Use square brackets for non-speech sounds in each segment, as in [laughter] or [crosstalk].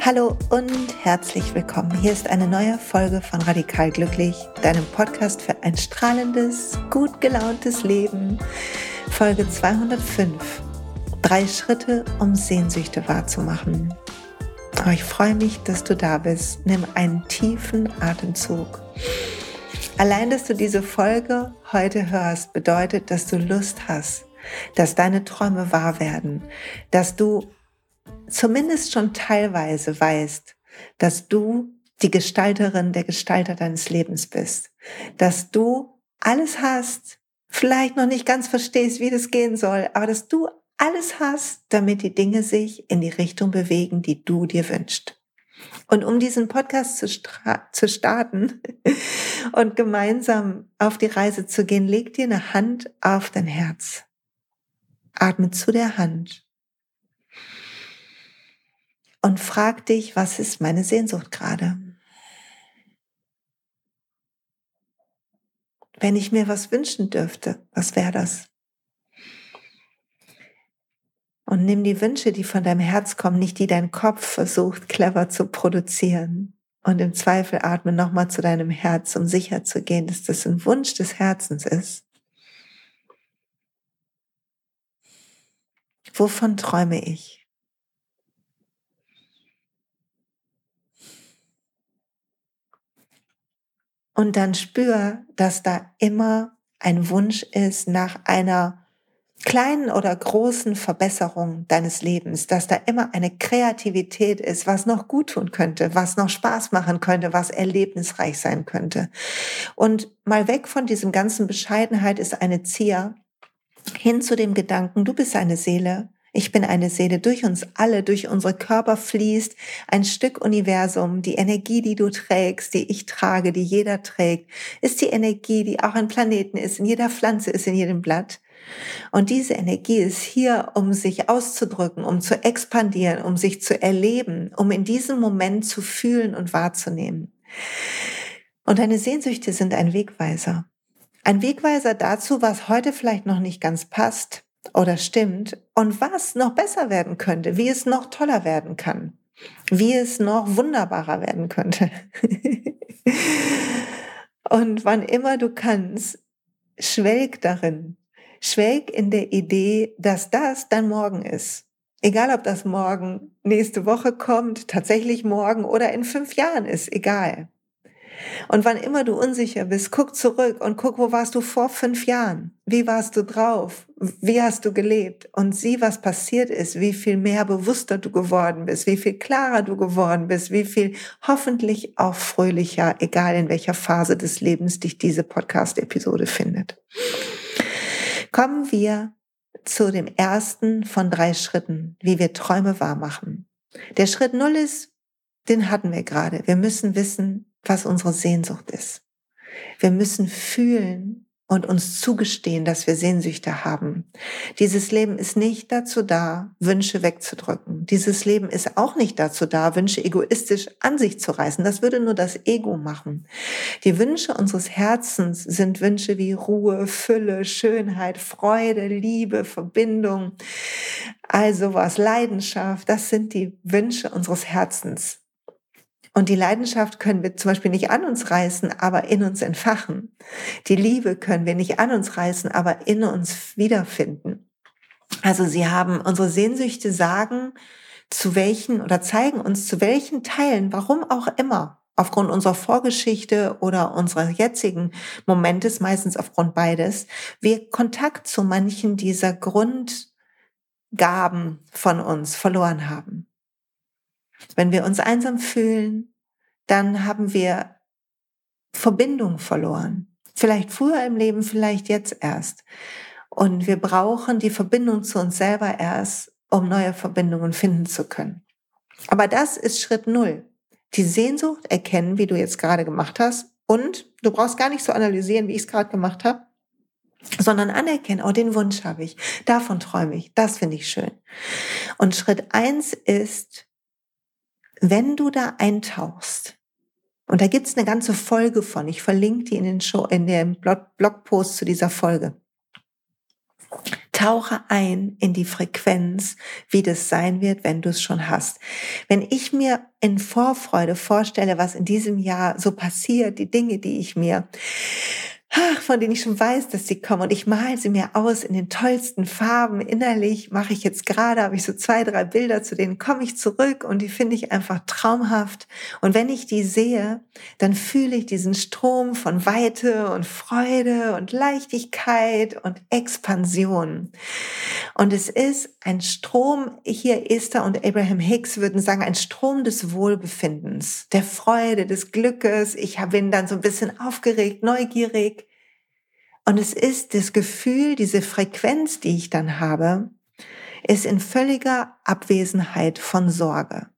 Hallo und herzlich willkommen. Hier ist eine neue Folge von Radikal Glücklich, deinem Podcast für ein strahlendes, gut gelauntes Leben. Folge 205. Drei Schritte, um Sehnsüchte wahrzumachen. Oh, ich freue mich, dass du da bist. Nimm einen tiefen Atemzug. Allein, dass du diese Folge heute hörst, bedeutet, dass du Lust hast, dass deine Träume wahr werden, dass du zumindest schon teilweise weißt, dass du die Gestalterin, der Gestalter deines Lebens bist, dass du alles hast, vielleicht noch nicht ganz verstehst, wie das gehen soll, aber dass du alles hast, damit die Dinge sich in die Richtung bewegen, die du dir wünschst. Und um diesen Podcast zu, zu starten [laughs] und gemeinsam auf die Reise zu gehen, leg dir eine Hand auf dein Herz. Atme zu der Hand und frag dich, was ist meine Sehnsucht gerade? Wenn ich mir was wünschen dürfte, was wäre das? Und nimm die Wünsche, die von deinem Herz kommen, nicht die dein Kopf versucht clever zu produzieren. Und im Zweifel atme nochmal zu deinem Herz, um sicher zu gehen, dass das ein Wunsch des Herzens ist. Wovon träume ich? Und dann spür, dass da immer ein Wunsch ist nach einer kleinen oder großen Verbesserung deines Lebens, dass da immer eine Kreativität ist, was noch gut tun könnte, was noch Spaß machen könnte, was erlebnisreich sein könnte. Und mal weg von diesem ganzen Bescheidenheit ist eine Zier hin zu dem Gedanken, du bist eine Seele, ich bin eine Seele. Durch uns alle, durch unsere Körper fließt ein Stück Universum. Die Energie, die du trägst, die ich trage, die jeder trägt, ist die Energie, die auch ein Planeten ist, in jeder Pflanze ist, in jedem Blatt. Und diese Energie ist hier, um sich auszudrücken, um zu expandieren, um sich zu erleben, um in diesem Moment zu fühlen und wahrzunehmen. Und deine Sehnsüchte sind ein Wegweiser. Ein Wegweiser dazu, was heute vielleicht noch nicht ganz passt, oder stimmt und was noch besser werden könnte, wie es noch toller werden kann, wie es noch wunderbarer werden könnte. [laughs] und wann immer du kannst, schwelg darin, schwelg in der Idee, dass das dein Morgen ist. Egal, ob das morgen nächste Woche kommt, tatsächlich morgen oder in fünf Jahren ist, egal. Und wann immer du unsicher bist, guck zurück und guck, wo warst du vor fünf Jahren? Wie warst du drauf? Wie hast du gelebt? Und sieh, was passiert ist, wie viel mehr bewusster du geworden bist, wie viel klarer du geworden bist, wie viel hoffentlich auch fröhlicher, egal in welcher Phase des Lebens dich diese Podcast-Episode findet. Kommen wir zu dem ersten von drei Schritten, wie wir Träume wahrmachen. Der Schritt Null ist, den hatten wir gerade. Wir müssen wissen, was unsere Sehnsucht ist. Wir müssen fühlen und uns zugestehen, dass wir Sehnsüchte haben. Dieses Leben ist nicht dazu da, Wünsche wegzudrücken. Dieses Leben ist auch nicht dazu da, Wünsche egoistisch an sich zu reißen. Das würde nur das Ego machen. Die Wünsche unseres Herzens sind Wünsche wie Ruhe, Fülle, Schönheit, Freude, Liebe, Verbindung, also was, Leidenschaft. Das sind die Wünsche unseres Herzens. Und die Leidenschaft können wir zum Beispiel nicht an uns reißen, aber in uns entfachen. Die Liebe können wir nicht an uns reißen, aber in uns wiederfinden. Also sie haben unsere Sehnsüchte sagen, zu welchen oder zeigen uns zu welchen Teilen, warum auch immer, aufgrund unserer Vorgeschichte oder unserer jetzigen Momentes, meistens aufgrund beides, wir Kontakt zu manchen dieser Grundgaben von uns verloren haben. Wenn wir uns einsam fühlen, dann haben wir Verbindung verloren. Vielleicht früher im Leben, vielleicht jetzt erst. Und wir brauchen die Verbindung zu uns selber erst, um neue Verbindungen finden zu können. Aber das ist Schritt Null. Die Sehnsucht erkennen, wie du jetzt gerade gemacht hast. Und du brauchst gar nicht so analysieren, wie ich es gerade gemacht habe, sondern anerkennen, oh, den Wunsch habe ich, davon träume ich, das finde ich schön. Und Schritt eins ist, wenn du da eintauchst, Und da gibt's eine ganze Folge von. Ich verlinke die in den Show, in dem Blogpost zu dieser Folge. Tauche ein in die Frequenz, wie das sein wird, wenn du es schon hast. Wenn ich mir in Vorfreude vorstelle, was in diesem Jahr so passiert, die Dinge, die ich mir von denen ich schon weiß, dass sie kommen. Und ich male sie mir aus in den tollsten Farben. Innerlich mache ich jetzt gerade, habe ich so zwei, drei Bilder, zu denen komme ich zurück und die finde ich einfach traumhaft. Und wenn ich die sehe, dann fühle ich diesen Strom von Weite und Freude und Leichtigkeit und Expansion. Und es ist ein Strom, hier Esther und Abraham Hicks würden sagen, ein Strom des Wohlbefindens, der Freude, des Glückes. Ich bin dann so ein bisschen aufgeregt, neugierig. Und es ist das Gefühl, diese Frequenz, die ich dann habe, ist in völliger Abwesenheit von Sorge.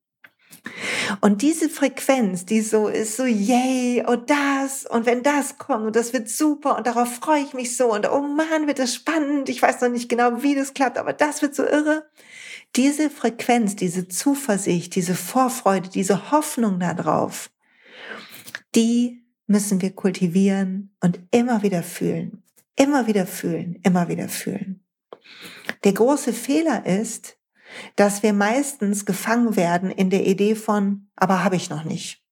Und diese Frequenz, die so ist, so yay, oh das, und wenn das kommt, und das wird super, und darauf freue ich mich so, und oh Mann, wird das spannend, ich weiß noch nicht genau, wie das klappt, aber das wird so irre. Diese Frequenz, diese Zuversicht, diese Vorfreude, diese Hoffnung darauf, die müssen wir kultivieren und immer wieder fühlen. Immer wieder fühlen, immer wieder fühlen. Der große Fehler ist, dass wir meistens gefangen werden in der Idee von, aber habe ich noch nicht.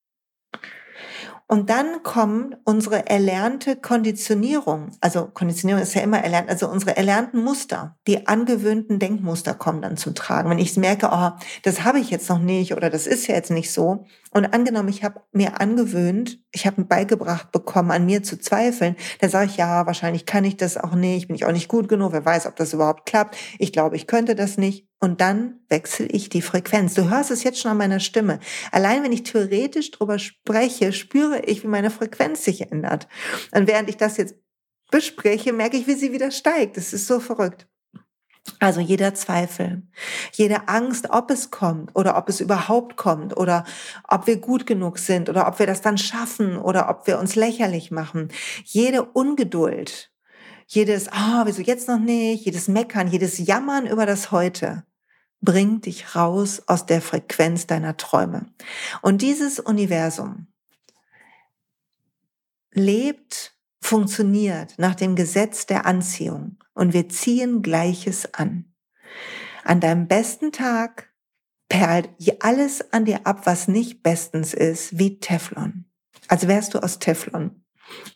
Und dann kommen unsere erlernte Konditionierung, also Konditionierung ist ja immer erlernt, also unsere erlernten Muster, die angewöhnten Denkmuster kommen dann zum Tragen. Wenn ich merke, oh, das habe ich jetzt noch nicht oder das ist ja jetzt nicht so. Und angenommen, ich habe mir angewöhnt, ich habe beigebracht bekommen, an mir zu zweifeln, dann sage ich, ja, wahrscheinlich kann ich das auch nicht, bin ich auch nicht gut genug, wer weiß, ob das überhaupt klappt. Ich glaube, ich könnte das nicht. Und dann wechsle ich die Frequenz. Du hörst es jetzt schon an meiner Stimme. Allein wenn ich theoretisch drüber spreche, spüre ich, wie meine Frequenz sich ändert. Und während ich das jetzt bespreche, merke ich, wie sie wieder steigt. Das ist so verrückt. Also jeder Zweifel, jede Angst, ob es kommt oder ob es überhaupt kommt oder ob wir gut genug sind oder ob wir das dann schaffen oder ob wir uns lächerlich machen, jede Ungeduld, jedes, ah, oh, wieso jetzt noch nicht, jedes Meckern, jedes Jammern über das Heute, bringt dich raus aus der Frequenz deiner Träume. Und dieses Universum lebt, funktioniert nach dem Gesetz der Anziehung und wir ziehen Gleiches an. An deinem besten Tag perlt alles an dir ab, was nicht bestens ist, wie Teflon. Also wärst du aus Teflon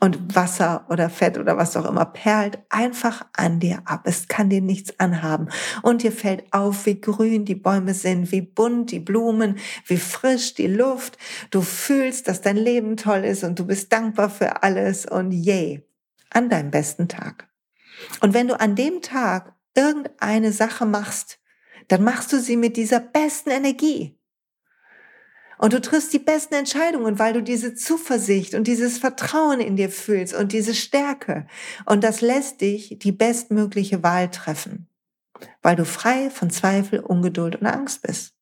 und Wasser oder Fett oder was auch immer perlt einfach an dir ab. Es kann dir nichts anhaben. Und dir fällt auf, wie grün die Bäume sind, wie bunt die Blumen, wie frisch die Luft. Du fühlst, dass dein Leben toll ist und du bist dankbar für alles und yay, an deinem besten Tag. Und wenn du an dem Tag irgendeine Sache machst, dann machst du sie mit dieser besten Energie. Und du triffst die besten Entscheidungen, weil du diese Zuversicht und dieses Vertrauen in dir fühlst und diese Stärke. Und das lässt dich die bestmögliche Wahl treffen, weil du frei von Zweifel, Ungeduld und Angst bist.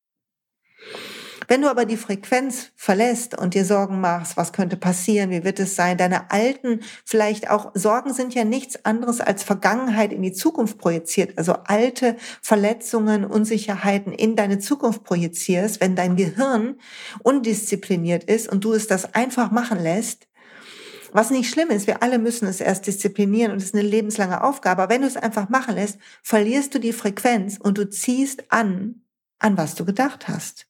Wenn du aber die Frequenz verlässt und dir Sorgen machst, was könnte passieren, wie wird es sein, deine alten, vielleicht auch Sorgen sind ja nichts anderes als Vergangenheit in die Zukunft projiziert, also alte Verletzungen, Unsicherheiten in deine Zukunft projizierst, wenn dein Gehirn undiszipliniert ist und du es das einfach machen lässt, was nicht schlimm ist, wir alle müssen es erst disziplinieren und es ist eine lebenslange Aufgabe. Aber wenn du es einfach machen lässt, verlierst du die Frequenz und du ziehst an, an was du gedacht hast.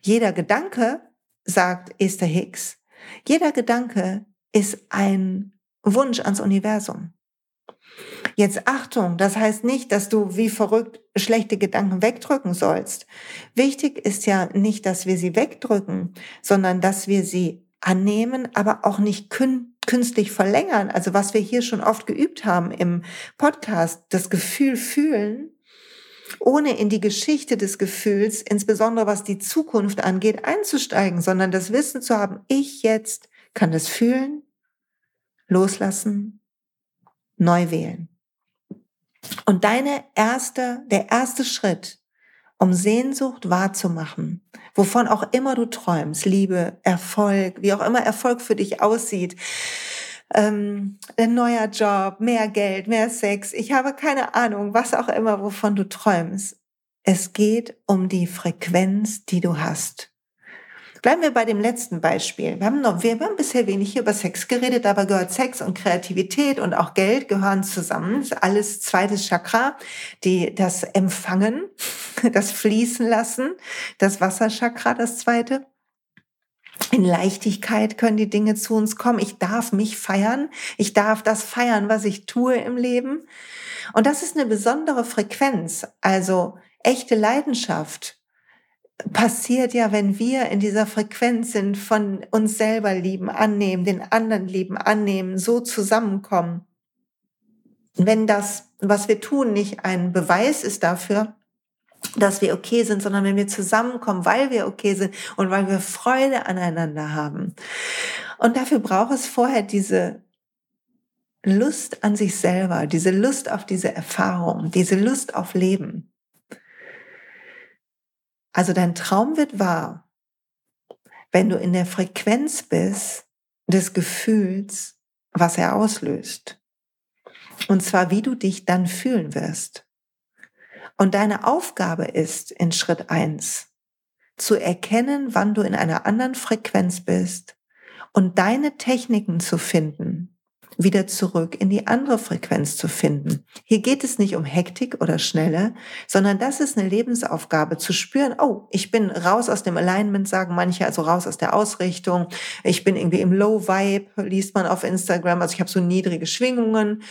Jeder Gedanke, sagt Esther Hicks, jeder Gedanke ist ein Wunsch ans Universum. Jetzt Achtung, das heißt nicht, dass du wie verrückt schlechte Gedanken wegdrücken sollst. Wichtig ist ja nicht, dass wir sie wegdrücken, sondern dass wir sie annehmen, aber auch nicht künstlich verlängern. Also was wir hier schon oft geübt haben im Podcast, das Gefühl fühlen ohne in die Geschichte des Gefühls, insbesondere was die Zukunft angeht, einzusteigen, sondern das Wissen zu haben, ich jetzt kann das fühlen, loslassen, neu wählen. Und deine erste, der erste Schritt, um Sehnsucht wahrzumachen, wovon auch immer du träumst, Liebe, Erfolg, wie auch immer Erfolg für dich aussieht, ähm, ein neuer Job, mehr Geld, mehr Sex. Ich habe keine Ahnung, was auch immer, wovon du träumst. Es geht um die Frequenz, die du hast. Bleiben wir bei dem letzten Beispiel. Wir haben, noch, wir haben bisher wenig über Sex geredet, aber gehört Sex und Kreativität und auch Geld gehören zusammen. Ist alles zweites Chakra, die das Empfangen, [laughs] das Fließen lassen, das Wasserchakra, das zweite. In Leichtigkeit können die Dinge zu uns kommen. Ich darf mich feiern. Ich darf das feiern, was ich tue im Leben. Und das ist eine besondere Frequenz. Also echte Leidenschaft passiert ja, wenn wir in dieser Frequenz sind, von uns selber lieben, annehmen, den anderen lieben, annehmen, so zusammenkommen. Wenn das, was wir tun, nicht ein Beweis ist dafür, dass wir okay sind, sondern wenn wir zusammenkommen, weil wir okay sind und weil wir Freude aneinander haben. Und dafür braucht es vorher diese Lust an sich selber, diese Lust auf diese Erfahrung, diese Lust auf Leben. Also dein Traum wird wahr, wenn du in der Frequenz bist des Gefühls, was er auslöst. Und zwar, wie du dich dann fühlen wirst. Und deine Aufgabe ist in Schritt eins zu erkennen, wann du in einer anderen Frequenz bist und deine Techniken zu finden, wieder zurück in die andere Frequenz zu finden. Hier geht es nicht um Hektik oder Schnelle, sondern das ist eine Lebensaufgabe, zu spüren, oh, ich bin raus aus dem Alignment, sagen manche, also raus aus der Ausrichtung. Ich bin irgendwie im Low Vibe, liest man auf Instagram, also ich habe so niedrige Schwingungen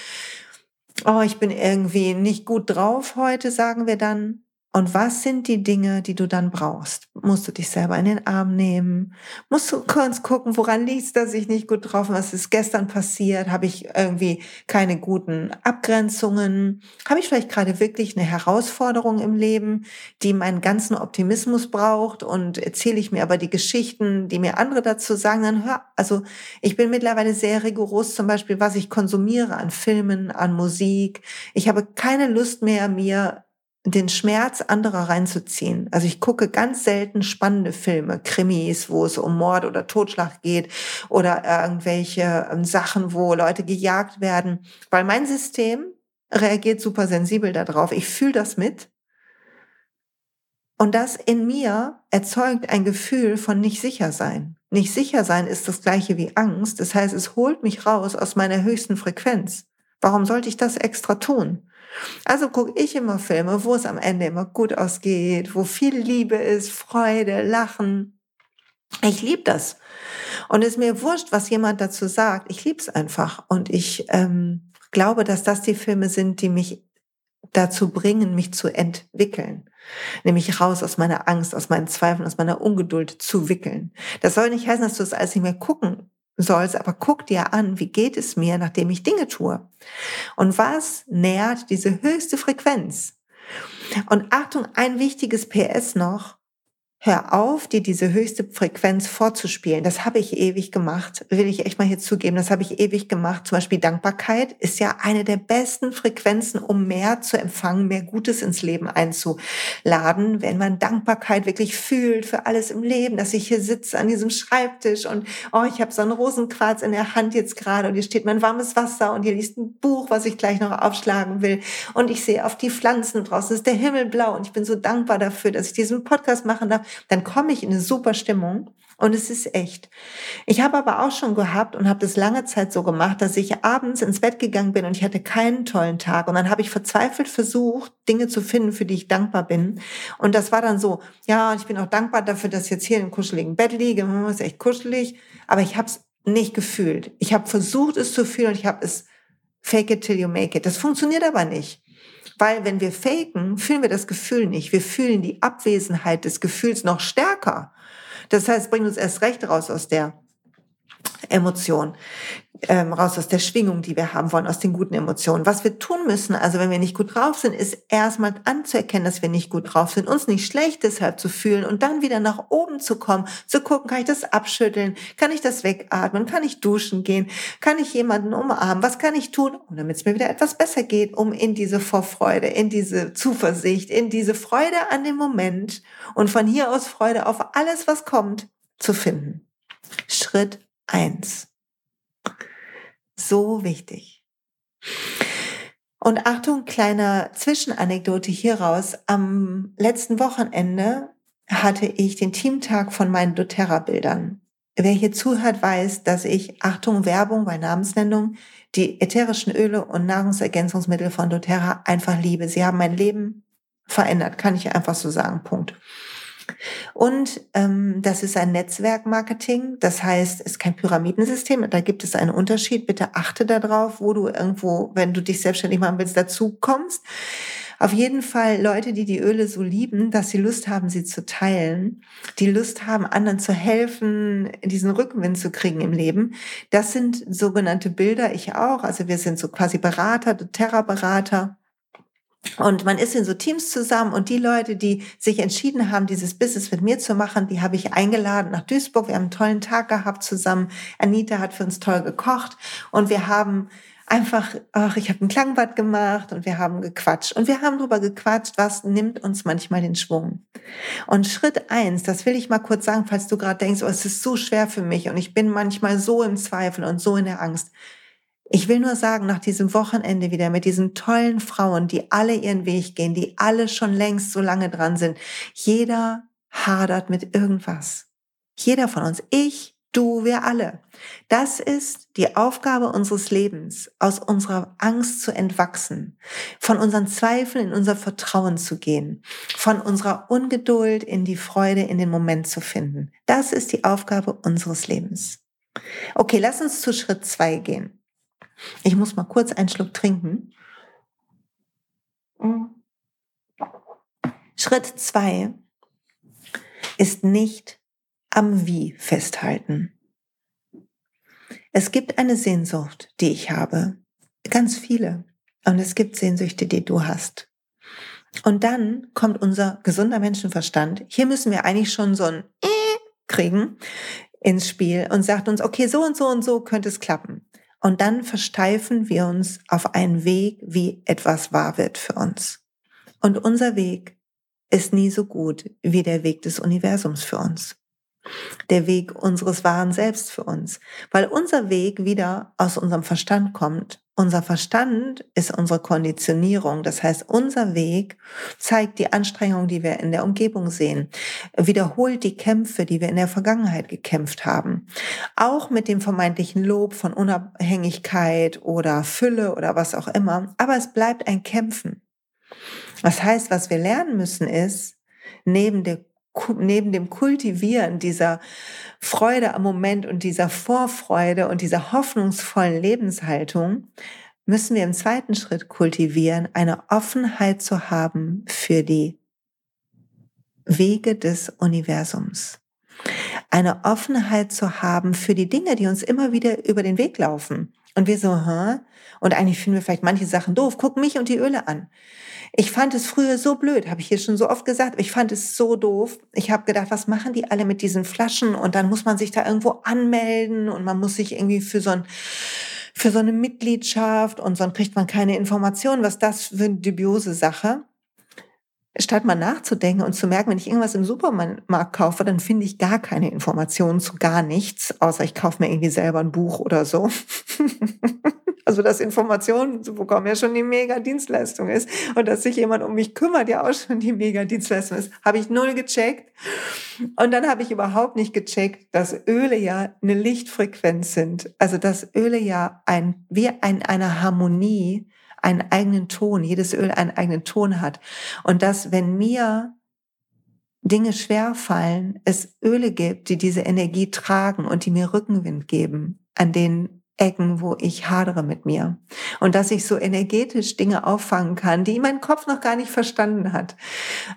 oh, ich bin irgendwie nicht gut drauf heute, sagen wir dann. Und was sind die Dinge, die du dann brauchst? Musst du dich selber in den Arm nehmen? Musst du kurz gucken, woran liegt dass ich nicht gut drauf bin? Was ist gestern passiert? Habe ich irgendwie keine guten Abgrenzungen? Habe ich vielleicht gerade wirklich eine Herausforderung im Leben, die meinen ganzen Optimismus braucht? Und erzähle ich mir aber die Geschichten, die mir andere dazu sagen, dann hör, also ich bin mittlerweile sehr rigoros, zum Beispiel, was ich konsumiere an Filmen, an Musik. Ich habe keine Lust mehr, mir den Schmerz anderer reinzuziehen. Also ich gucke ganz selten spannende Filme, Krimis, wo es um Mord oder Totschlag geht oder irgendwelche ähm, Sachen, wo Leute gejagt werden, weil mein System reagiert super sensibel darauf. Ich fühle das mit. Und das in mir erzeugt ein Gefühl von nicht sicher sein. Nicht sicher sein ist das gleiche wie Angst. Das heißt, es holt mich raus aus meiner höchsten Frequenz. Warum sollte ich das extra tun? Also gucke ich immer Filme, wo es am Ende immer gut ausgeht, wo viel Liebe ist, Freude, Lachen. Ich liebe das. Und es ist mir wurscht, was jemand dazu sagt. Ich liebe es einfach. Und ich ähm, glaube, dass das die Filme sind, die mich dazu bringen, mich zu entwickeln. Nämlich raus aus meiner Angst, aus meinen Zweifeln, aus meiner Ungeduld zu wickeln. Das soll nicht heißen, dass du es alles nicht mehr gucken sollst, aber guck dir an, wie geht es mir, nachdem ich Dinge tue? Und was nährt diese höchste Frequenz? Und Achtung, ein wichtiges PS noch. Hör auf, dir diese höchste Frequenz vorzuspielen. Das habe ich ewig gemacht, will ich echt mal hier zugeben. Das habe ich ewig gemacht. Zum Beispiel Dankbarkeit ist ja eine der besten Frequenzen, um mehr zu empfangen, mehr Gutes ins Leben einzuladen. Wenn man Dankbarkeit wirklich fühlt für alles im Leben, dass ich hier sitze an diesem Schreibtisch und oh, ich habe so einen Rosenquarz in der Hand jetzt gerade und hier steht mein warmes Wasser und hier liest ein Buch, was ich gleich noch aufschlagen will und ich sehe auf die Pflanzen draußen, ist der Himmel blau und ich bin so dankbar dafür, dass ich diesen Podcast machen darf dann komme ich in eine super Stimmung und es ist echt. Ich habe aber auch schon gehabt und habe das lange Zeit so gemacht, dass ich abends ins Bett gegangen bin und ich hatte keinen tollen Tag und dann habe ich verzweifelt versucht, Dinge zu finden, für die ich dankbar bin. Und das war dann so, ja, ich bin auch dankbar dafür, dass ich jetzt hier im kuscheligen Bett liege, hm, ist echt kuschelig, aber ich habe es nicht gefühlt. Ich habe versucht, es zu fühlen und ich habe es fake it till you make it. Das funktioniert aber nicht. Weil wenn wir faken, fühlen wir das Gefühl nicht. Wir fühlen die Abwesenheit des Gefühls noch stärker. Das heißt, bringt uns erst recht raus aus der Emotion ähm, raus aus der Schwingung, die wir haben wollen, aus den guten Emotionen. Was wir tun müssen, also wenn wir nicht gut drauf sind, ist erstmal anzuerkennen, dass wir nicht gut drauf sind, uns nicht schlecht deshalb zu fühlen und dann wieder nach oben zu kommen, zu gucken, kann ich das abschütteln, kann ich das wegatmen, kann ich duschen gehen, kann ich jemanden umarmen, was kann ich tun, um damit es mir wieder etwas besser geht, um in diese Vorfreude, in diese Zuversicht, in diese Freude an dem Moment und von hier aus Freude auf alles, was kommt, zu finden. Schritt eins. So wichtig. Und Achtung, kleine Zwischenanekdote hieraus. Am letzten Wochenende hatte ich den Teamtag von meinen doTERRA-Bildern. Wer hier zuhört, weiß, dass ich, Achtung, Werbung bei Namensnennung, die ätherischen Öle und Nahrungsergänzungsmittel von doTERRA einfach liebe. Sie haben mein Leben verändert, kann ich einfach so sagen. Punkt. Und ähm, das ist ein Netzwerkmarketing, das heißt, es ist kein Pyramidensystem, da gibt es einen Unterschied. Bitte achte darauf, wo du irgendwo, wenn du dich selbstständig machen willst, dazu kommst. Auf jeden Fall Leute, die die Öle so lieben, dass sie Lust haben, sie zu teilen, die Lust haben, anderen zu helfen, diesen Rückenwind zu kriegen im Leben. Das sind sogenannte Bilder, ich auch. Also wir sind so quasi Berater, Terra-Berater. Und man ist in so Teams zusammen und die Leute, die sich entschieden haben, dieses Business mit mir zu machen, die habe ich eingeladen nach Duisburg. Wir haben einen tollen Tag gehabt zusammen. Anita hat für uns toll gekocht und wir haben einfach, ach, ich habe ein Klangbad gemacht und wir haben gequatscht. Und wir haben darüber gequatscht, was nimmt uns manchmal den Schwung. Und Schritt eins, das will ich mal kurz sagen, falls du gerade denkst, oh, es ist so schwer für mich und ich bin manchmal so im Zweifel und so in der Angst. Ich will nur sagen, nach diesem Wochenende wieder mit diesen tollen Frauen, die alle ihren Weg gehen, die alle schon längst so lange dran sind, jeder hadert mit irgendwas. Jeder von uns. Ich, Du, wir alle. Das ist die Aufgabe unseres Lebens, aus unserer Angst zu entwachsen, von unseren Zweifeln in unser Vertrauen zu gehen, von unserer Ungeduld in die Freude in den Moment zu finden. Das ist die Aufgabe unseres Lebens. Okay, lass uns zu Schritt zwei gehen. Ich muss mal kurz einen Schluck trinken. Schritt zwei ist nicht am Wie festhalten. Es gibt eine Sehnsucht, die ich habe, ganz viele. Und es gibt Sehnsüchte, die du hast. Und dann kommt unser gesunder Menschenverstand. Hier müssen wir eigentlich schon so ein äh kriegen ins Spiel und sagt uns, okay, so und so und so könnte es klappen. Und dann versteifen wir uns auf einen Weg, wie etwas wahr wird für uns. Und unser Weg ist nie so gut wie der Weg des Universums für uns der Weg unseres wahren Selbst für uns, weil unser Weg wieder aus unserem Verstand kommt. Unser Verstand ist unsere Konditionierung, das heißt, unser Weg zeigt die Anstrengung, die wir in der Umgebung sehen, wiederholt die Kämpfe, die wir in der Vergangenheit gekämpft haben. Auch mit dem vermeintlichen Lob von Unabhängigkeit oder Fülle oder was auch immer, aber es bleibt ein Kämpfen. Das heißt, was wir lernen müssen ist, neben der neben dem Kultivieren dieser Freude am Moment und dieser Vorfreude und dieser hoffnungsvollen Lebenshaltung, müssen wir im zweiten Schritt kultivieren, eine Offenheit zu haben für die Wege des Universums. Eine Offenheit zu haben für die Dinge, die uns immer wieder über den Weg laufen. Und wir so, hä? Und eigentlich finden wir vielleicht manche Sachen doof. Guck mich und die Öle an. Ich fand es früher so blöd, habe ich hier schon so oft gesagt, ich fand es so doof. Ich habe gedacht, was machen die alle mit diesen Flaschen? Und dann muss man sich da irgendwo anmelden und man muss sich irgendwie für so ein für so eine Mitgliedschaft und sonst kriegt man keine Informationen, was das für eine dubiose Sache statt mal nachzudenken und zu merken, wenn ich irgendwas im Supermarkt kaufe, dann finde ich gar keine Informationen zu gar nichts, außer ich kaufe mir irgendwie selber ein Buch oder so. [laughs] also, dass Informationen zu bekommen ja schon die Mega-Dienstleistung ist und dass sich jemand um mich kümmert, ja auch schon die Mega-Dienstleistung ist, habe ich null gecheckt. Und dann habe ich überhaupt nicht gecheckt, dass Öle ja eine Lichtfrequenz sind. Also, dass Öle ja ein, wie ein, eine Harmonie einen eigenen Ton, jedes Öl einen eigenen Ton hat. Und dass, wenn mir Dinge schwer fallen, es Öle gibt, die diese Energie tragen und die mir Rückenwind geben an den Ecken, wo ich hadere mit mir. Und dass ich so energetisch Dinge auffangen kann, die mein Kopf noch gar nicht verstanden hat.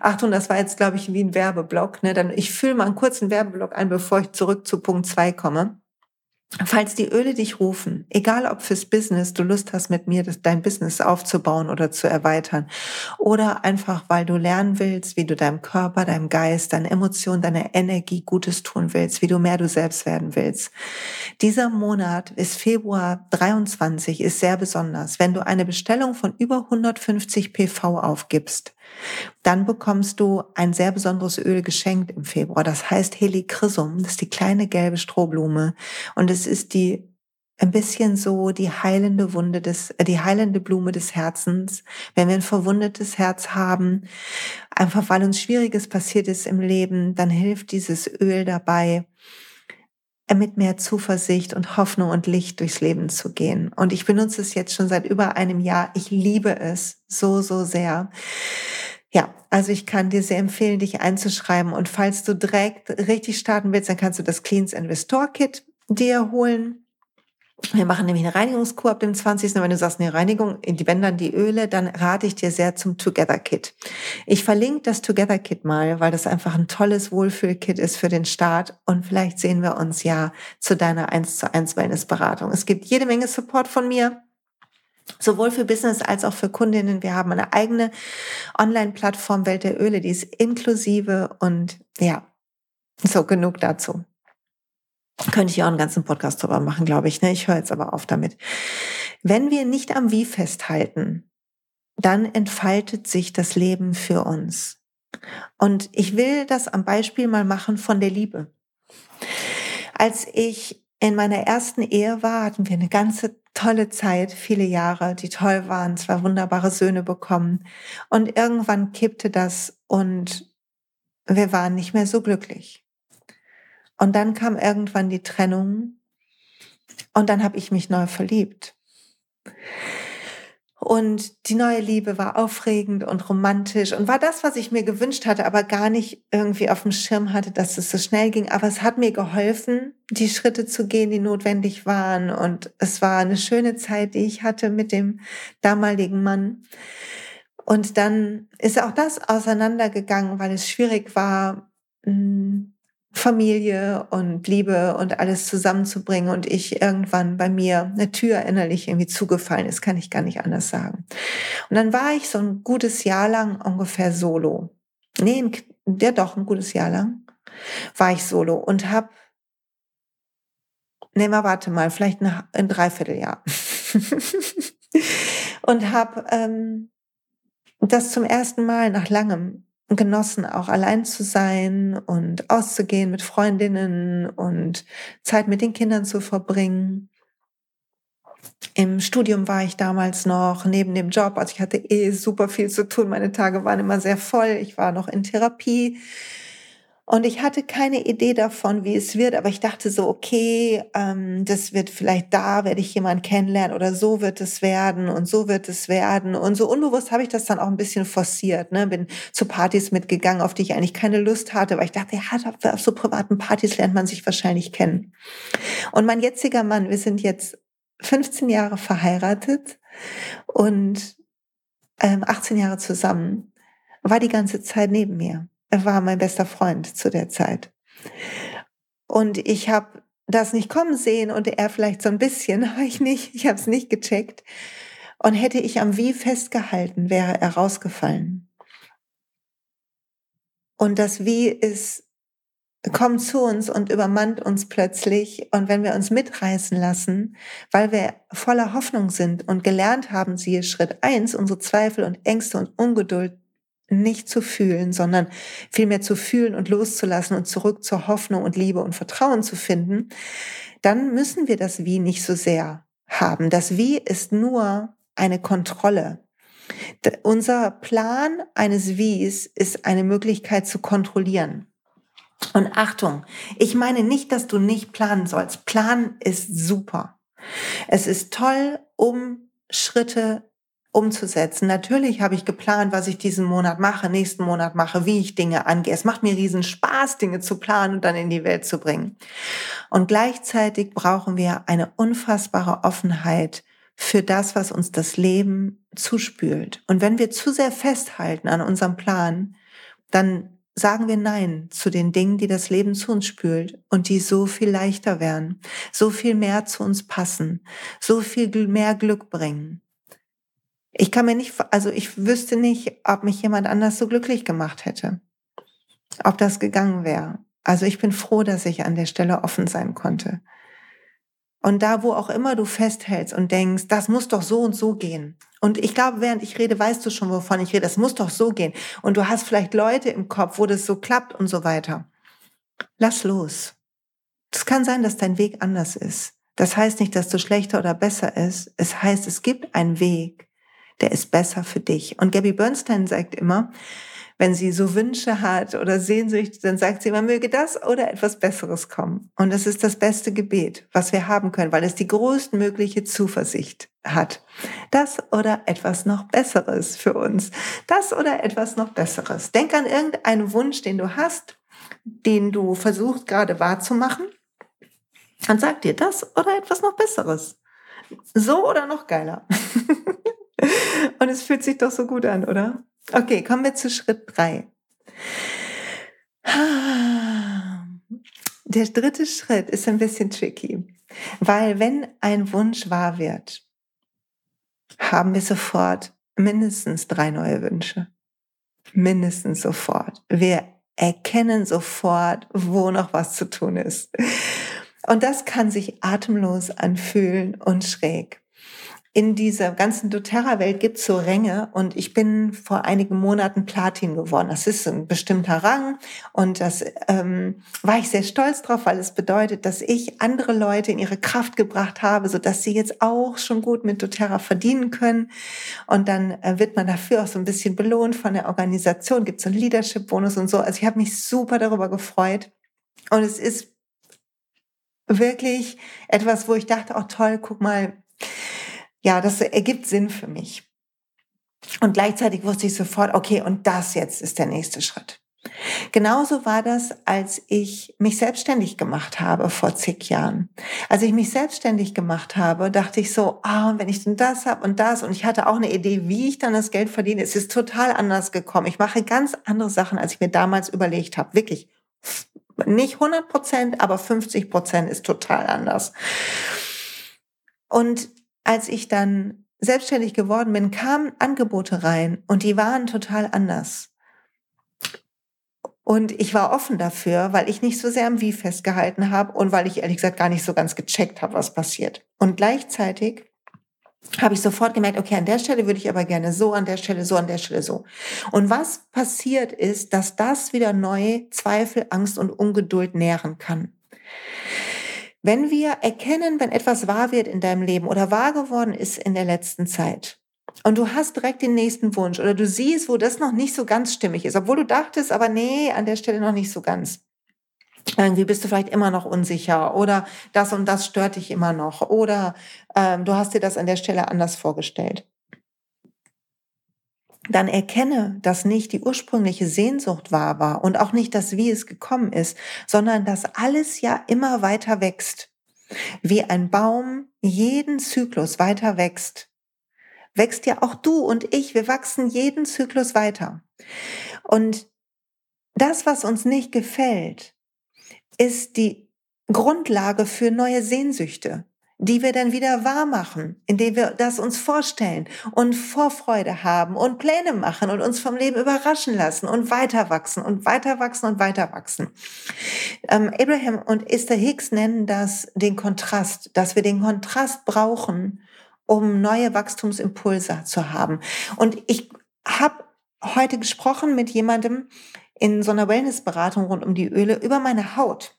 Achtung, das war jetzt, glaube ich, wie ein Werbeblock. Ne? Dann, ich fülle mal einen kurzen Werbeblock ein, bevor ich zurück zu Punkt zwei komme. Falls die Öle dich rufen, egal ob fürs Business, du Lust hast mit mir dein Business aufzubauen oder zu erweitern, oder einfach weil du lernen willst, wie du deinem Körper, deinem Geist, deinen Emotionen, deiner Energie Gutes tun willst, wie du mehr du selbst werden willst. Dieser Monat ist Februar 23, ist sehr besonders. Wenn du eine Bestellung von über 150 PV aufgibst, dann bekommst du ein sehr besonderes Öl geschenkt im Februar. Das heißt Helichrysum. Das ist die kleine gelbe Strohblume. Und es ist die ein bisschen so die heilende Wunde des, äh, die heilende Blume des Herzens, wenn wir ein verwundetes Herz haben, einfach weil uns Schwieriges passiert ist im Leben, dann hilft dieses Öl dabei, mit mehr Zuversicht und Hoffnung und Licht durchs Leben zu gehen. Und ich benutze es jetzt schon seit über einem Jahr. Ich liebe es so, so sehr. Ja, also ich kann dir sehr empfehlen, dich einzuschreiben. Und falls du direkt richtig starten willst, dann kannst du das Cleans and Restore Kit dir holen. Wir machen nämlich eine Reinigungskur ab dem 20. Wenn du sagst, eine Reinigung, die Bänder, die Öle, dann rate ich dir sehr zum Together Kit. Ich verlinke das Together Kit mal, weil das einfach ein tolles Wohlfühl-Kit ist für den Start. Und vielleicht sehen wir uns ja zu deiner 1 zu 1 Wellness-Beratung. Es gibt jede Menge Support von mir. Sowohl für Business als auch für Kundinnen. Wir haben eine eigene Online-Plattform Welt der Öle, die ist inklusive und ja, so genug dazu. Könnte ich auch einen ganzen Podcast drüber machen, glaube ich. Ne? Ich höre jetzt aber auf damit. Wenn wir nicht am Wie festhalten, dann entfaltet sich das Leben für uns. Und ich will das am Beispiel mal machen von der Liebe. Als ich in meiner ersten Ehe war, hatten wir eine ganze tolle Zeit, viele Jahre, die toll waren, zwei wunderbare Söhne bekommen. Und irgendwann kippte das und wir waren nicht mehr so glücklich. Und dann kam irgendwann die Trennung und dann habe ich mich neu verliebt. Und die neue Liebe war aufregend und romantisch und war das, was ich mir gewünscht hatte, aber gar nicht irgendwie auf dem Schirm hatte, dass es so schnell ging. Aber es hat mir geholfen, die Schritte zu gehen, die notwendig waren. Und es war eine schöne Zeit, die ich hatte mit dem damaligen Mann. Und dann ist auch das auseinandergegangen, weil es schwierig war, hm, Familie und Liebe und alles zusammenzubringen und ich irgendwann bei mir eine Tür innerlich irgendwie zugefallen ist, kann ich gar nicht anders sagen. Und dann war ich so ein gutes Jahr lang ungefähr solo. Nee, der doch ein gutes Jahr lang war ich solo und hab Nee, mal warte mal, vielleicht ein, ein Dreivierteljahr. [laughs] und hab ähm, das zum ersten Mal nach langem genossen, auch allein zu sein und auszugehen mit Freundinnen und Zeit mit den Kindern zu verbringen. Im Studium war ich damals noch neben dem Job, also ich hatte eh super viel zu tun. Meine Tage waren immer sehr voll. Ich war noch in Therapie und ich hatte keine Idee davon, wie es wird, aber ich dachte so, okay, ähm, das wird vielleicht da, werde ich jemanden kennenlernen oder so wird es werden und so wird es werden. Und so unbewusst habe ich das dann auch ein bisschen forciert. Ne? Bin zu Partys mitgegangen, auf die ich eigentlich keine Lust hatte, weil ich dachte, ja, auf so privaten Partys lernt man sich wahrscheinlich kennen. Und mein jetziger Mann, wir sind jetzt 15 Jahre verheiratet und ähm, 18 Jahre zusammen, war die ganze Zeit neben mir. Er war mein bester Freund zu der Zeit. Und ich habe das nicht kommen sehen und er vielleicht so ein bisschen, [laughs] aber ich nicht. Ich habe es nicht gecheckt. Und hätte ich am Wie festgehalten, wäre er rausgefallen. Und das Wie ist, kommt zu uns und übermannt uns plötzlich. Und wenn wir uns mitreißen lassen, weil wir voller Hoffnung sind und gelernt haben, siehe Schritt eins, unsere Zweifel und Ängste und Ungeduld nicht zu fühlen, sondern vielmehr zu fühlen und loszulassen und zurück zur Hoffnung und Liebe und Vertrauen zu finden, dann müssen wir das Wie nicht so sehr haben. Das Wie ist nur eine Kontrolle. Unser Plan eines Wies ist eine Möglichkeit zu kontrollieren. Und Achtung, ich meine nicht, dass du nicht planen sollst. Plan ist super. Es ist toll, um Schritte umzusetzen. Natürlich habe ich geplant, was ich diesen Monat mache, nächsten Monat mache, wie ich Dinge angehe. Es macht mir riesen Spaß, Dinge zu planen und dann in die Welt zu bringen. Und gleichzeitig brauchen wir eine unfassbare Offenheit für das, was uns das Leben zuspült. Und wenn wir zu sehr festhalten an unserem Plan, dann sagen wir Nein zu den Dingen, die das Leben zu uns spült und die so viel leichter wären, so viel mehr zu uns passen, so viel mehr Glück bringen. Ich kann mir nicht, also ich wüsste nicht, ob mich jemand anders so glücklich gemacht hätte. Ob das gegangen wäre. Also ich bin froh, dass ich an der Stelle offen sein konnte. Und da, wo auch immer du festhältst und denkst, das muss doch so und so gehen. Und ich glaube, während ich rede, weißt du schon, wovon ich rede. Das muss doch so gehen. Und du hast vielleicht Leute im Kopf, wo das so klappt und so weiter. Lass los. Es kann sein, dass dein Weg anders ist. Das heißt nicht, dass du schlechter oder besser ist. Es heißt, es gibt einen Weg, der ist besser für dich. Und Gabby Bernstein sagt immer, wenn sie so Wünsche hat oder Sehnsucht, dann sagt sie immer, möge das oder etwas Besseres kommen. Und das ist das beste Gebet, was wir haben können, weil es die größtmögliche Zuversicht hat. Das oder etwas noch Besseres für uns. Das oder etwas noch Besseres. Denk an irgendeinen Wunsch, den du hast, den du versuchst gerade wahrzumachen. Und sag dir das oder etwas noch Besseres. So oder noch geiler. [laughs] Und es fühlt sich doch so gut an, oder? Okay, kommen wir zu Schritt drei. Der dritte Schritt ist ein bisschen tricky, weil wenn ein Wunsch wahr wird, haben wir sofort mindestens drei neue Wünsche. Mindestens sofort. Wir erkennen sofort, wo noch was zu tun ist. Und das kann sich atemlos anfühlen und schräg in dieser ganzen doTERRA-Welt gibt es so Ränge und ich bin vor einigen Monaten Platin geworden. Das ist ein bestimmter Rang und das ähm, war ich sehr stolz drauf, weil es bedeutet, dass ich andere Leute in ihre Kraft gebracht habe, so dass sie jetzt auch schon gut mit doTERRA verdienen können. Und dann äh, wird man dafür auch so ein bisschen belohnt von der Organisation, gibt es einen Leadership-Bonus und so. Also ich habe mich super darüber gefreut und es ist wirklich etwas, wo ich dachte, oh toll, guck mal, ja, das ergibt Sinn für mich. Und gleichzeitig wusste ich sofort, okay, und das jetzt ist der nächste Schritt. Genauso war das, als ich mich selbstständig gemacht habe vor zig Jahren. Als ich mich selbstständig gemacht habe, dachte ich so, ah, und wenn ich denn das habe und das, und ich hatte auch eine Idee, wie ich dann das Geld verdiene. Es ist total anders gekommen. Ich mache ganz andere Sachen, als ich mir damals überlegt habe. Wirklich. Nicht 100 Prozent, aber 50 Prozent ist total anders. Und als ich dann selbstständig geworden bin, kamen Angebote rein und die waren total anders. Und ich war offen dafür, weil ich nicht so sehr am Wie festgehalten habe und weil ich ehrlich gesagt gar nicht so ganz gecheckt habe, was passiert. Und gleichzeitig habe ich sofort gemerkt, okay, an der Stelle würde ich aber gerne so, an der Stelle so, an der Stelle so. Und was passiert ist, dass das wieder neue Zweifel, Angst und Ungeduld nähren kann. Wenn wir erkennen, wenn etwas wahr wird in deinem Leben oder wahr geworden ist in der letzten Zeit, und du hast direkt den nächsten Wunsch oder du siehst, wo das noch nicht so ganz stimmig ist, obwohl du dachtest, aber nee, an der Stelle noch nicht so ganz. Irgendwie bist du vielleicht immer noch unsicher oder das und das stört dich immer noch oder ähm, du hast dir das an der Stelle anders vorgestellt. Dann erkenne, dass nicht die ursprüngliche Sehnsucht wahr war und auch nicht das, wie es gekommen ist, sondern dass alles ja immer weiter wächst. Wie ein Baum jeden Zyklus weiter wächst, wächst ja auch du und ich, wir wachsen jeden Zyklus weiter. Und das, was uns nicht gefällt, ist die Grundlage für neue Sehnsüchte die wir dann wieder wahr machen, indem wir das uns vorstellen und Vorfreude haben und Pläne machen und uns vom Leben überraschen lassen und weiter wachsen und weiter wachsen und weiter wachsen. Ähm, Abraham und Esther Hicks nennen das den Kontrast, dass wir den Kontrast brauchen, um neue Wachstumsimpulse zu haben. Und ich habe heute gesprochen mit jemandem in so einer Wellnessberatung rund um die Öle über meine Haut.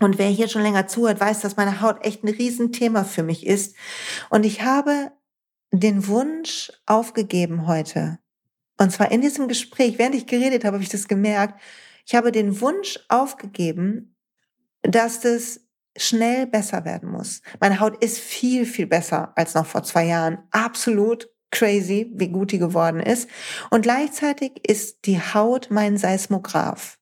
Und wer hier schon länger zuhört, weiß, dass meine Haut echt ein Riesenthema für mich ist. Und ich habe den Wunsch aufgegeben heute. Und zwar in diesem Gespräch, während ich geredet habe, habe ich das gemerkt. Ich habe den Wunsch aufgegeben, dass das schnell besser werden muss. Meine Haut ist viel, viel besser als noch vor zwei Jahren. Absolut crazy, wie gut die geworden ist. Und gleichzeitig ist die Haut mein Seismograph.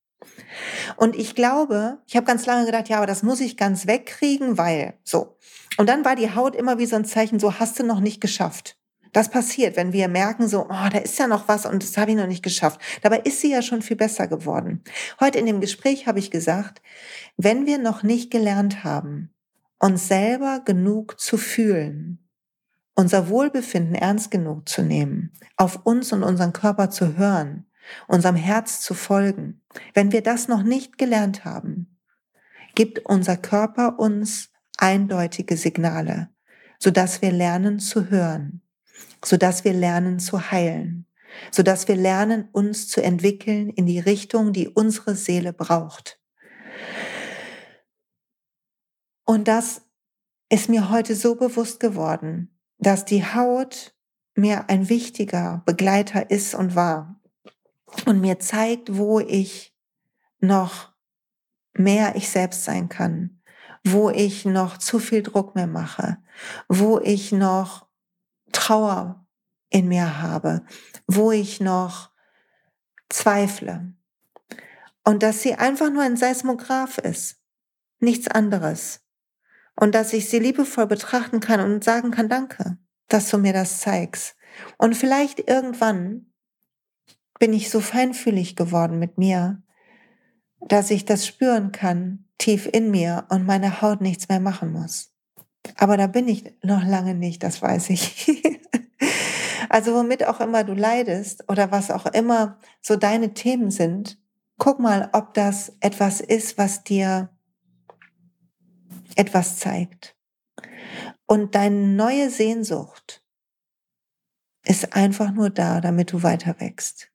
Und ich glaube, ich habe ganz lange gedacht, ja, aber das muss ich ganz wegkriegen, weil so. Und dann war die Haut immer wie so ein Zeichen, so hast du noch nicht geschafft. Das passiert, wenn wir merken, so, oh, da ist ja noch was und das habe ich noch nicht geschafft. Dabei ist sie ja schon viel besser geworden. Heute in dem Gespräch habe ich gesagt, wenn wir noch nicht gelernt haben, uns selber genug zu fühlen, unser Wohlbefinden ernst genug zu nehmen, auf uns und unseren Körper zu hören, unserem Herz zu folgen, wenn wir das noch nicht gelernt haben, gibt unser Körper uns eindeutige Signale, sodass wir lernen zu hören, sodass wir lernen zu heilen, sodass wir lernen, uns zu entwickeln in die Richtung, die unsere Seele braucht. Und das ist mir heute so bewusst geworden, dass die Haut mir ein wichtiger Begleiter ist und war und mir zeigt, wo ich noch mehr ich selbst sein kann, wo ich noch zu viel Druck mehr mache, wo ich noch Trauer in mir habe, wo ich noch zweifle. Und dass sie einfach nur ein Seismograph ist, nichts anderes. Und dass ich sie liebevoll betrachten kann und sagen kann, danke, dass du mir das zeigst. Und vielleicht irgendwann bin ich so feinfühlig geworden mit mir, dass ich das spüren kann, tief in mir und meine Haut nichts mehr machen muss. Aber da bin ich noch lange nicht, das weiß ich. [laughs] also womit auch immer du leidest oder was auch immer so deine Themen sind, guck mal, ob das etwas ist, was dir etwas zeigt. Und deine neue Sehnsucht ist einfach nur da, damit du weiter wächst.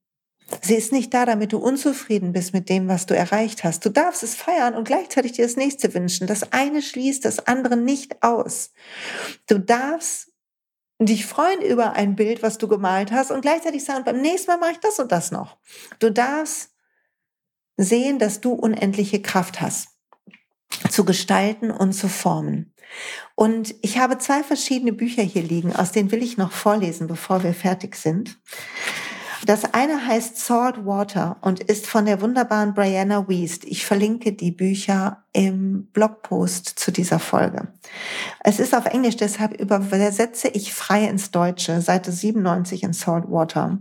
Sie ist nicht da, damit du unzufrieden bist mit dem, was du erreicht hast. Du darfst es feiern und gleichzeitig dir das nächste wünschen. Das eine schließt das andere nicht aus. Du darfst dich freuen über ein Bild, was du gemalt hast und gleichzeitig sagen, beim nächsten Mal mache ich das und das noch. Du darfst sehen, dass du unendliche Kraft hast, zu gestalten und zu formen. Und ich habe zwei verschiedene Bücher hier liegen, aus denen will ich noch vorlesen, bevor wir fertig sind. Das eine heißt Salt Water und ist von der wunderbaren Brianna Wiest. Ich verlinke die Bücher im Blogpost zu dieser Folge. Es ist auf Englisch, deshalb übersetze ich frei ins Deutsche, Seite 97 in Salt Water.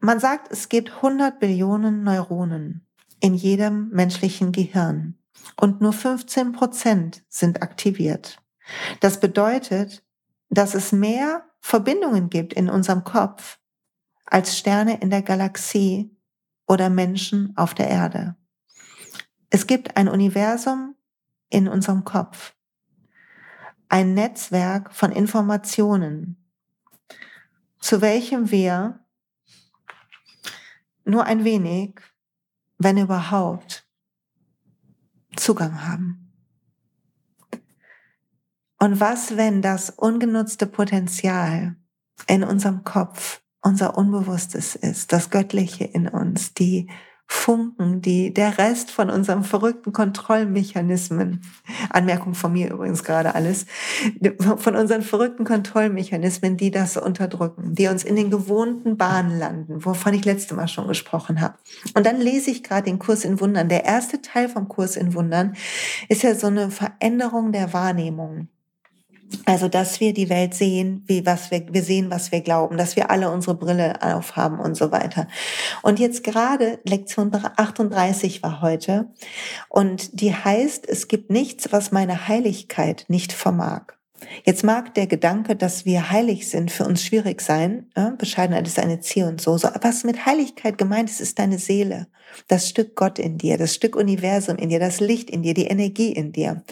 Man sagt, es gibt 100 Billionen Neuronen in jedem menschlichen Gehirn und nur 15 Prozent sind aktiviert. Das bedeutet, dass es mehr Verbindungen gibt in unserem Kopf als Sterne in der Galaxie oder Menschen auf der Erde. Es gibt ein Universum in unserem Kopf, ein Netzwerk von Informationen, zu welchem wir nur ein wenig, wenn überhaupt, Zugang haben. Und was, wenn das ungenutzte Potenzial in unserem Kopf unser Unbewusstes ist, das Göttliche in uns, die Funken, die der Rest von unserem verrückten Kontrollmechanismen, Anmerkung von mir übrigens gerade alles, von unseren verrückten Kontrollmechanismen, die das unterdrücken, die uns in den gewohnten Bahnen landen, wovon ich letzte Mal schon gesprochen habe. Und dann lese ich gerade den Kurs in Wundern. Der erste Teil vom Kurs in Wundern ist ja so eine Veränderung der Wahrnehmung. Also, dass wir die Welt sehen, wie was wir, wir sehen, was wir glauben, dass wir alle unsere Brille aufhaben und so weiter. Und jetzt gerade Lektion 38 war heute und die heißt, es gibt nichts, was meine Heiligkeit nicht vermag. Jetzt mag der Gedanke, dass wir heilig sind, für uns schwierig sein. Ja? Bescheidenheit ist eine Ziel und so. so. Was mit Heiligkeit gemeint ist, ist deine Seele. Das Stück Gott in dir, das Stück Universum in dir, das Licht in dir, die Energie in dir.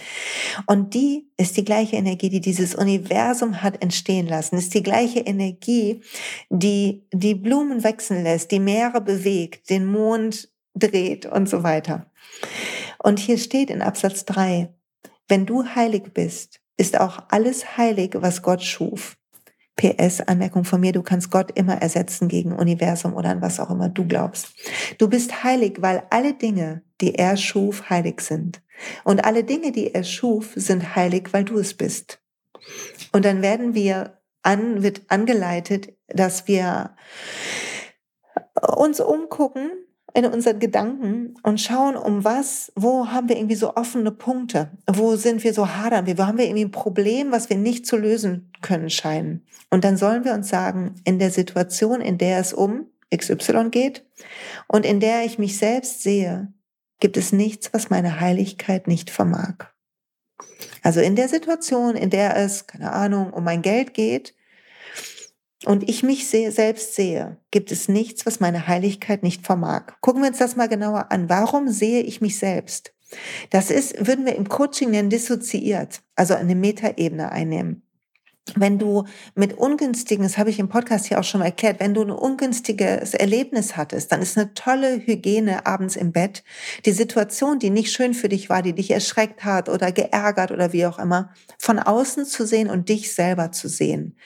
Und die ist die gleiche Energie, die dieses Universum hat entstehen lassen. Ist die gleiche Energie, die die Blumen wachsen lässt, die Meere bewegt, den Mond dreht und so weiter. Und hier steht in Absatz 3, wenn du heilig bist, ist auch alles heilig, was Gott schuf. PS, Anmerkung von mir, du kannst Gott immer ersetzen gegen Universum oder an was auch immer du glaubst. Du bist heilig, weil alle Dinge, die er schuf, heilig sind. Und alle Dinge, die er schuf, sind heilig, weil du es bist. Und dann werden wir an, wird angeleitet, dass wir uns umgucken in unseren Gedanken und schauen, um was, wo haben wir irgendwie so offene Punkte? Wo sind wir so hadern? Wo haben wir irgendwie ein Problem, was wir nicht zu lösen können scheinen? Und dann sollen wir uns sagen, in der Situation, in der es um XY geht und in der ich mich selbst sehe, gibt es nichts, was meine Heiligkeit nicht vermag. Also in der Situation, in der es, keine Ahnung, um mein Geld geht, und ich mich sehe, selbst sehe, gibt es nichts, was meine Heiligkeit nicht vermag. Gucken wir uns das mal genauer an. Warum sehe ich mich selbst? Das ist, würden wir im Coaching nennen, dissoziiert, also eine Metaebene einnehmen. Wenn du mit ungünstigen, das habe ich im Podcast hier auch schon mal erklärt, wenn du ein ungünstiges Erlebnis hattest, dann ist eine tolle Hygiene abends im Bett. Die Situation, die nicht schön für dich war, die dich erschreckt hat oder geärgert oder wie auch immer, von außen zu sehen und dich selber zu sehen.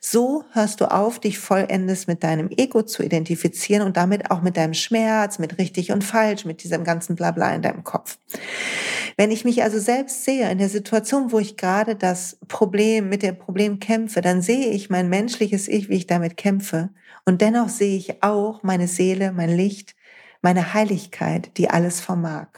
So hörst du auf, dich vollendes mit deinem Ego zu identifizieren und damit auch mit deinem Schmerz, mit richtig und falsch, mit diesem ganzen Blabla in deinem Kopf. Wenn ich mich also selbst sehe in der Situation, wo ich gerade das Problem mit dem Problem kämpfe, dann sehe ich mein menschliches Ich, wie ich damit kämpfe. Und dennoch sehe ich auch meine Seele, mein Licht, meine Heiligkeit, die alles vermag.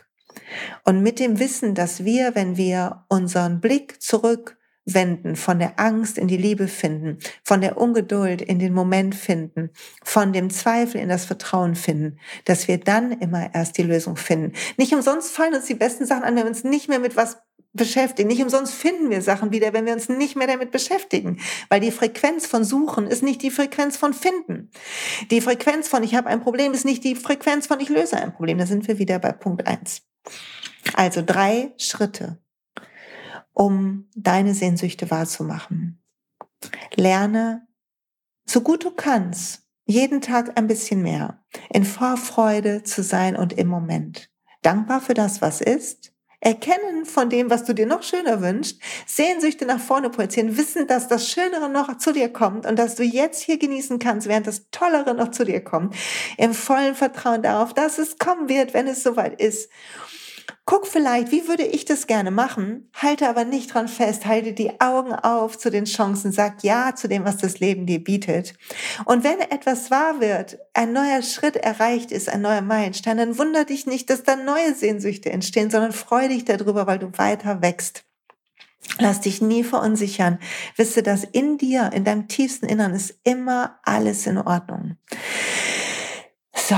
Und mit dem Wissen, dass wir, wenn wir unseren Blick zurück wenden, von der Angst in die Liebe finden, von der Ungeduld in den Moment finden, von dem Zweifel in das Vertrauen finden, dass wir dann immer erst die Lösung finden. Nicht umsonst fallen uns die besten Sachen an, wenn wir uns nicht mehr mit was beschäftigen. Nicht umsonst finden wir Sachen wieder, wenn wir uns nicht mehr damit beschäftigen, weil die Frequenz von Suchen ist nicht die Frequenz von Finden. Die Frequenz von ich habe ein Problem ist nicht die Frequenz von ich löse ein Problem. Da sind wir wieder bei Punkt eins. Also drei Schritte um deine Sehnsüchte wahrzumachen. Lerne, so gut du kannst, jeden Tag ein bisschen mehr, in Vorfreude zu sein und im Moment. Dankbar für das, was ist, Erkennen von dem, was du dir noch schöner wünschst, Sehnsüchte nach vorne projizieren, wissen, dass das Schönere noch zu dir kommt und dass du jetzt hier genießen kannst, während das Tollere noch zu dir kommt, im vollen Vertrauen darauf, dass es kommen wird, wenn es soweit ist. Guck vielleicht, wie würde ich das gerne machen, halte aber nicht dran fest, halte die Augen auf zu den Chancen, sag ja zu dem, was das Leben dir bietet. Und wenn etwas wahr wird, ein neuer Schritt erreicht ist, ein neuer Meilenstein, dann wunder dich nicht, dass da neue Sehnsüchte entstehen, sondern freu dich darüber, weil du weiter wächst. Lass dich nie verunsichern. Wisse, dass in dir, in deinem tiefsten Innern ist immer alles in Ordnung. So,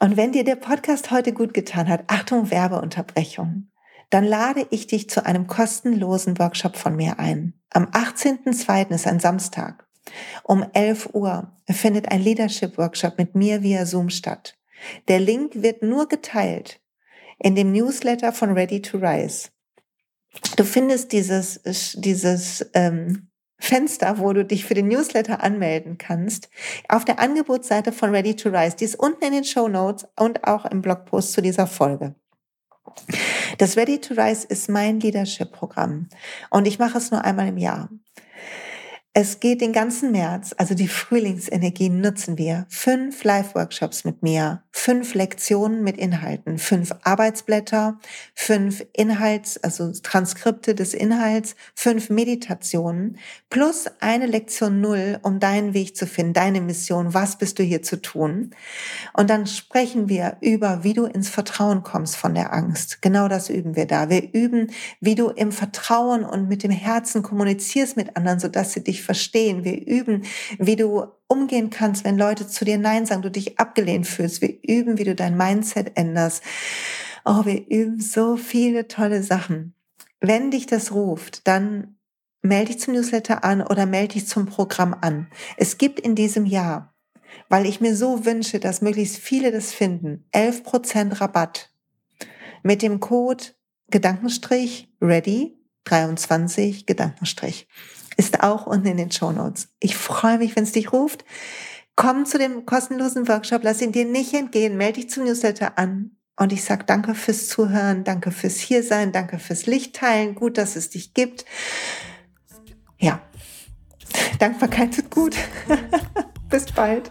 und wenn dir der Podcast heute gut getan hat, Achtung, Werbeunterbrechung, dann lade ich dich zu einem kostenlosen Workshop von mir ein. Am 18.02. ist ein Samstag. Um 11 Uhr findet ein Leadership Workshop mit mir via Zoom statt. Der Link wird nur geteilt in dem Newsletter von Ready to Rise. Du findest dieses, dieses ähm, Fenster, wo du dich für den Newsletter anmelden kannst, auf der Angebotsseite von Ready to Rise. Die ist unten in den Show Notes und auch im Blogpost zu dieser Folge. Das Ready to Rise ist mein Leadership-Programm und ich mache es nur einmal im Jahr. Es geht den ganzen März, also die Frühlingsenergie nutzen wir. Fünf Live-Workshops mit mir, fünf Lektionen mit Inhalten, fünf Arbeitsblätter, fünf Inhalts, also Transkripte des Inhalts, fünf Meditationen plus eine Lektion Null, um deinen Weg zu finden, deine Mission, was bist du hier zu tun. Und dann sprechen wir über, wie du ins Vertrauen kommst von der Angst. Genau das üben wir da. Wir üben, wie du im Vertrauen und mit dem Herzen kommunizierst mit anderen, sodass sie dich dich verstehen. Wir üben, wie du umgehen kannst, wenn Leute zu dir Nein sagen, du dich abgelehnt fühlst. Wir üben, wie du dein Mindset änderst. Oh, wir üben so viele tolle Sachen. Wenn dich das ruft, dann melde dich zum Newsletter an oder melde dich zum Programm an. Es gibt in diesem Jahr, weil ich mir so wünsche, dass möglichst viele das finden, 11% Rabatt mit dem Code Gedankenstrich ready 23 Gedankenstrich ist auch unten in den Show Notes. Ich freue mich, wenn es dich ruft. Komm zu dem kostenlosen Workshop, lass ihn dir nicht entgehen, melde dich zum Newsletter an. Und ich sage danke fürs Zuhören, danke fürs Hiersein, danke fürs Licht teilen, gut, dass es dich gibt. Ja, Dankbarkeit tut gut. [laughs] Bis bald.